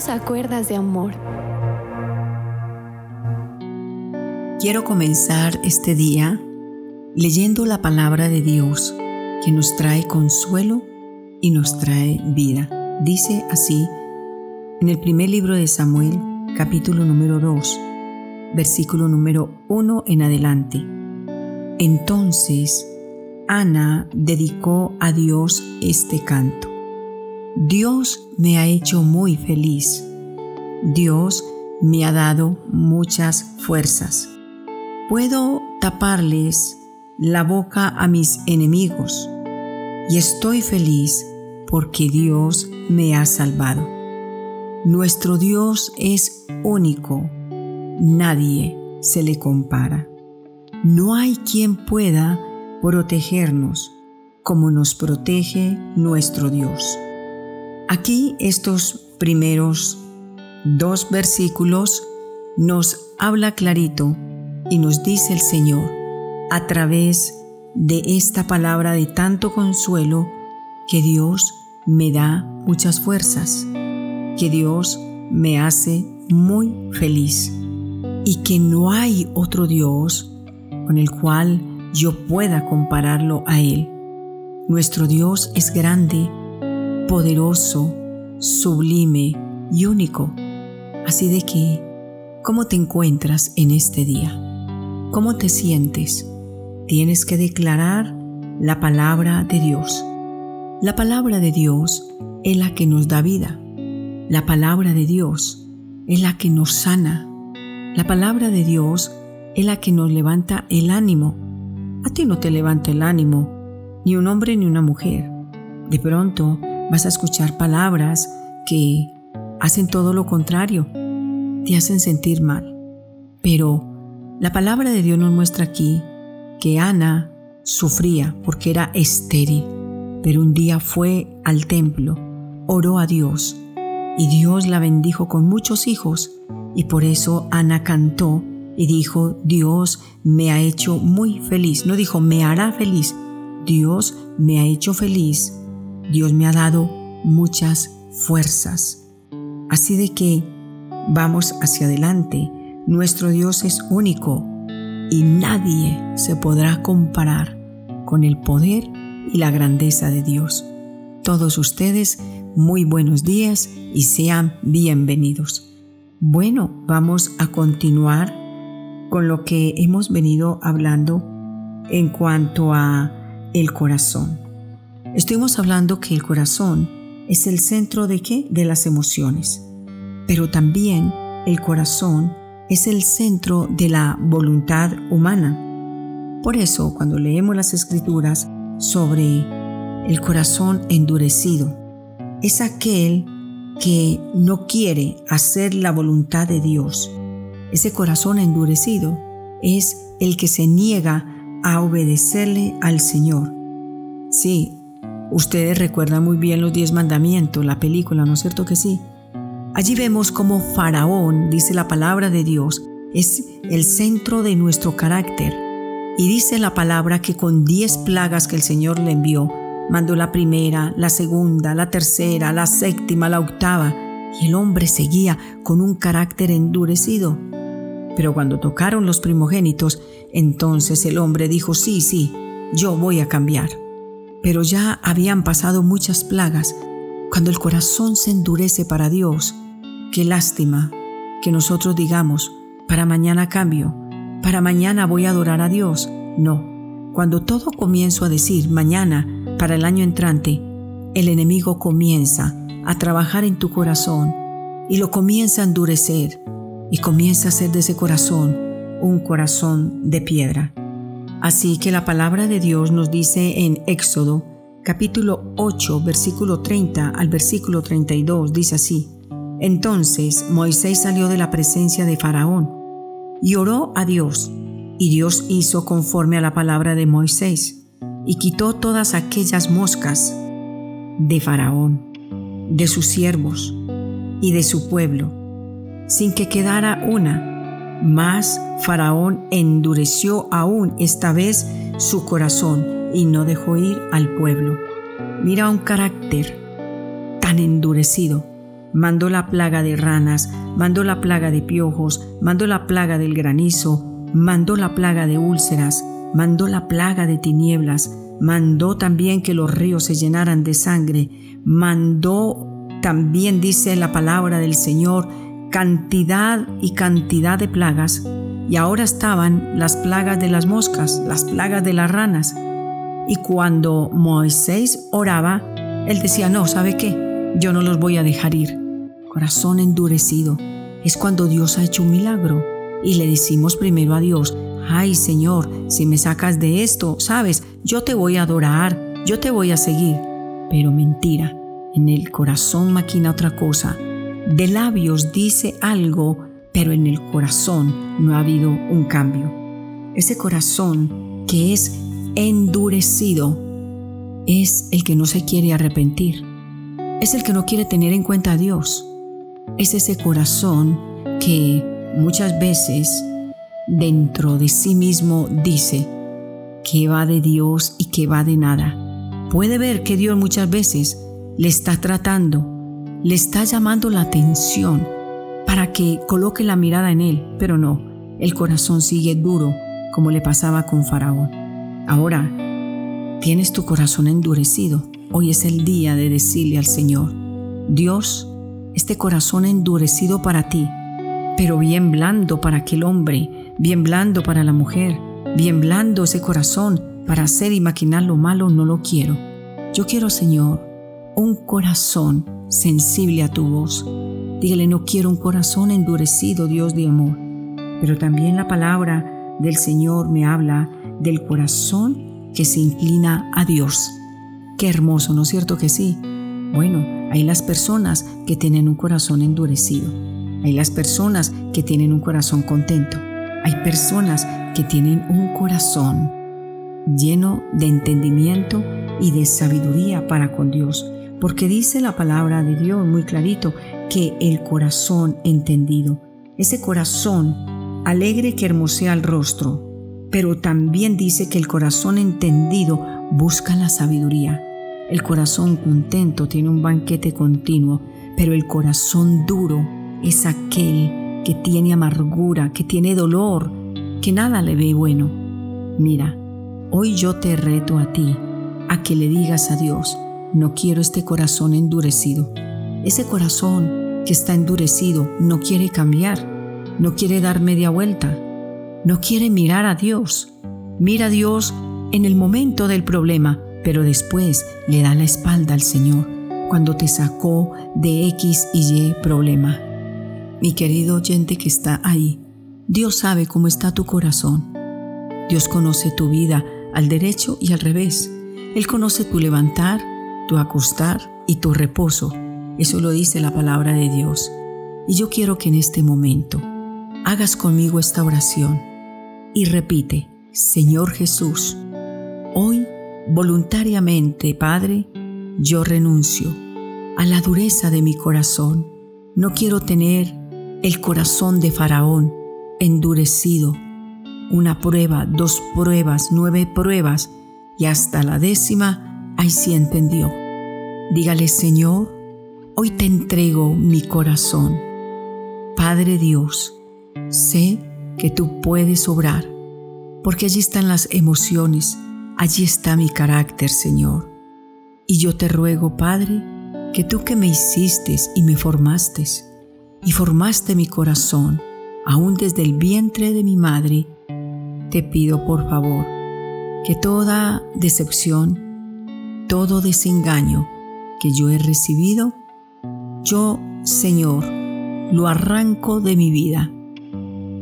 Solo a cuerdas de amor. Quiero comenzar este día leyendo la palabra de Dios que nos trae consuelo y nos trae vida. Dice así en el primer libro de Samuel, capítulo número 2, versículo número 1 en adelante. Entonces Ana dedicó a Dios este canto. Dios me ha hecho muy feliz. Dios me ha dado muchas fuerzas. Puedo taparles la boca a mis enemigos y estoy feliz porque Dios me ha salvado. Nuestro Dios es único, nadie se le compara. No hay quien pueda protegernos como nos protege nuestro Dios. Aquí estos primeros dos versículos nos habla clarito y nos dice el Señor a través de esta palabra de tanto consuelo que Dios me da muchas fuerzas, que Dios me hace muy feliz y que no hay otro Dios con el cual yo pueda compararlo a Él. Nuestro Dios es grande poderoso, sublime y único. Así de que, ¿cómo te encuentras en este día? ¿Cómo te sientes? Tienes que declarar la palabra de Dios. La palabra de Dios es la que nos da vida. La palabra de Dios es la que nos sana. La palabra de Dios es la que nos levanta el ánimo. A ti no te levanta el ánimo, ni un hombre ni una mujer. De pronto vas a escuchar palabras que hacen todo lo contrario, te hacen sentir mal. Pero la palabra de Dios nos muestra aquí que Ana sufría porque era estéril, pero un día fue al templo, oró a Dios y Dios la bendijo con muchos hijos y por eso Ana cantó y dijo, Dios me ha hecho muy feliz. No dijo, me hará feliz. Dios me ha hecho feliz Dios me ha dado muchas fuerzas. Así de que vamos hacia adelante. Nuestro Dios es único y nadie se podrá comparar con el poder y la grandeza de Dios. Todos ustedes, muy buenos días y sean bienvenidos. Bueno, vamos a continuar con lo que hemos venido hablando en cuanto a el corazón. Estuvimos hablando que el corazón es el centro de qué? De las emociones. Pero también el corazón es el centro de la voluntad humana. Por eso, cuando leemos las escrituras sobre el corazón endurecido, es aquel que no quiere hacer la voluntad de Dios. Ese corazón endurecido es el que se niega a obedecerle al Señor. Sí, Ustedes recuerdan muy bien los diez mandamientos, la película, ¿no es cierto que sí? Allí vemos cómo Faraón, dice la palabra de Dios, es el centro de nuestro carácter. Y dice la palabra que con diez plagas que el Señor le envió, mandó la primera, la segunda, la tercera, la séptima, la octava, y el hombre seguía con un carácter endurecido. Pero cuando tocaron los primogénitos, entonces el hombre dijo, sí, sí, yo voy a cambiar pero ya habían pasado muchas plagas. Cuando el corazón se endurece para Dios, qué lástima que nosotros digamos, para mañana cambio, para mañana voy a adorar a Dios. No, cuando todo comienzo a decir mañana, para el año entrante, el enemigo comienza a trabajar en tu corazón y lo comienza a endurecer y comienza a hacer de ese corazón un corazón de piedra. Así que la palabra de Dios nos dice en Éxodo capítulo 8 versículo 30 al versículo 32, dice así, Entonces Moisés salió de la presencia de Faraón y oró a Dios, y Dios hizo conforme a la palabra de Moisés, y quitó todas aquellas moscas de Faraón, de sus siervos y de su pueblo, sin que quedara una mas Faraón endureció aún esta vez su corazón y no dejó ir al pueblo. Mira un carácter tan endurecido mandó la plaga de ranas, mandó la plaga de piojos, mandó la plaga del granizo, mandó la plaga de úlceras, mandó la plaga de tinieblas, mandó también que los ríos se llenaran de sangre, mandó también, dice la palabra del Señor, cantidad y cantidad de plagas, y ahora estaban las plagas de las moscas, las plagas de las ranas. Y cuando Moisés oraba, él decía, no, ¿sabe qué? Yo no los voy a dejar ir. Corazón endurecido. Es cuando Dios ha hecho un milagro. Y le decimos primero a Dios, ay Señor, si me sacas de esto, sabes, yo te voy a adorar, yo te voy a seguir. Pero mentira, en el corazón maquina otra cosa. De labios dice algo, pero en el corazón no ha habido un cambio. Ese corazón que es endurecido es el que no se quiere arrepentir. Es el que no quiere tener en cuenta a Dios. Es ese corazón que muchas veces dentro de sí mismo dice que va de Dios y que va de nada. Puede ver que Dios muchas veces le está tratando, le está llamando la atención para que coloque la mirada en él, pero no, el corazón sigue duro como le pasaba con Faraón. Ahora, tienes tu corazón endurecido. Hoy es el día de decirle al Señor, Dios, este corazón endurecido para ti, pero bien blando para aquel hombre, bien blando para la mujer, bien blando ese corazón para hacer y maquinar lo malo, no lo quiero. Yo quiero, Señor, un corazón sensible a tu voz. Dígale, no quiero un corazón endurecido, Dios de amor. Pero también la palabra del Señor me habla del corazón que se inclina a Dios. Qué hermoso, ¿no es cierto que sí? Bueno, hay las personas que tienen un corazón endurecido. Hay las personas que tienen un corazón contento. Hay personas que tienen un corazón lleno de entendimiento y de sabiduría para con Dios porque dice la palabra de Dios muy clarito que el corazón entendido, ese corazón alegre que hermosea el rostro, pero también dice que el corazón entendido busca la sabiduría. El corazón contento tiene un banquete continuo, pero el corazón duro es aquel que tiene amargura, que tiene dolor, que nada le ve bueno. Mira, hoy yo te reto a ti a que le digas a Dios, no quiero este corazón endurecido. Ese corazón que está endurecido no quiere cambiar, no quiere dar media vuelta, no quiere mirar a Dios. Mira a Dios en el momento del problema, pero después le da la espalda al Señor cuando te sacó de X y Y problema. Mi querido oyente que está ahí, Dios sabe cómo está tu corazón. Dios conoce tu vida al derecho y al revés. Él conoce tu levantar tu acostar y tu reposo. Eso lo dice la palabra de Dios. Y yo quiero que en este momento hagas conmigo esta oración y repite, Señor Jesús, hoy voluntariamente, Padre, yo renuncio a la dureza de mi corazón. No quiero tener el corazón de Faraón endurecido. Una prueba, dos pruebas, nueve pruebas y hasta la décima Ahí sí entendió. Dígale, Señor, hoy te entrego mi corazón. Padre Dios, sé que tú puedes obrar, porque allí están las emociones, allí está mi carácter, Señor. Y yo te ruego, Padre, que tú que me hiciste y me formaste, y formaste mi corazón, aún desde el vientre de mi madre, te pido por favor que toda decepción, todo desengaño que yo he recibido, yo, Señor, lo arranco de mi vida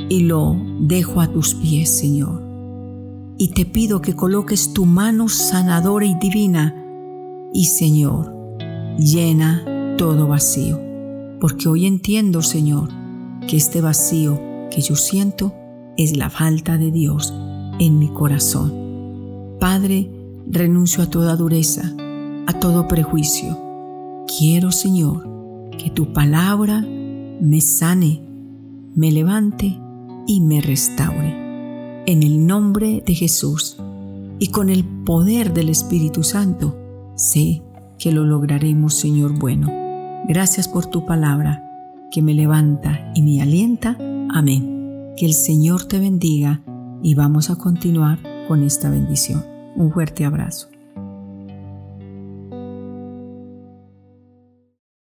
y lo dejo a tus pies, Señor. Y te pido que coloques tu mano sanadora y divina y, Señor, llena todo vacío. Porque hoy entiendo, Señor, que este vacío que yo siento es la falta de Dios en mi corazón. Padre, renuncio a toda dureza, a todo prejuicio. Quiero, Señor, que tu palabra me sane, me levante y me restaure. En el nombre de Jesús y con el poder del Espíritu Santo, sé que lo lograremos, Señor bueno. Gracias por tu palabra que me levanta y me alienta. Amén. Que el Señor te bendiga y vamos a continuar con esta bendición. Un fuerte abrazo.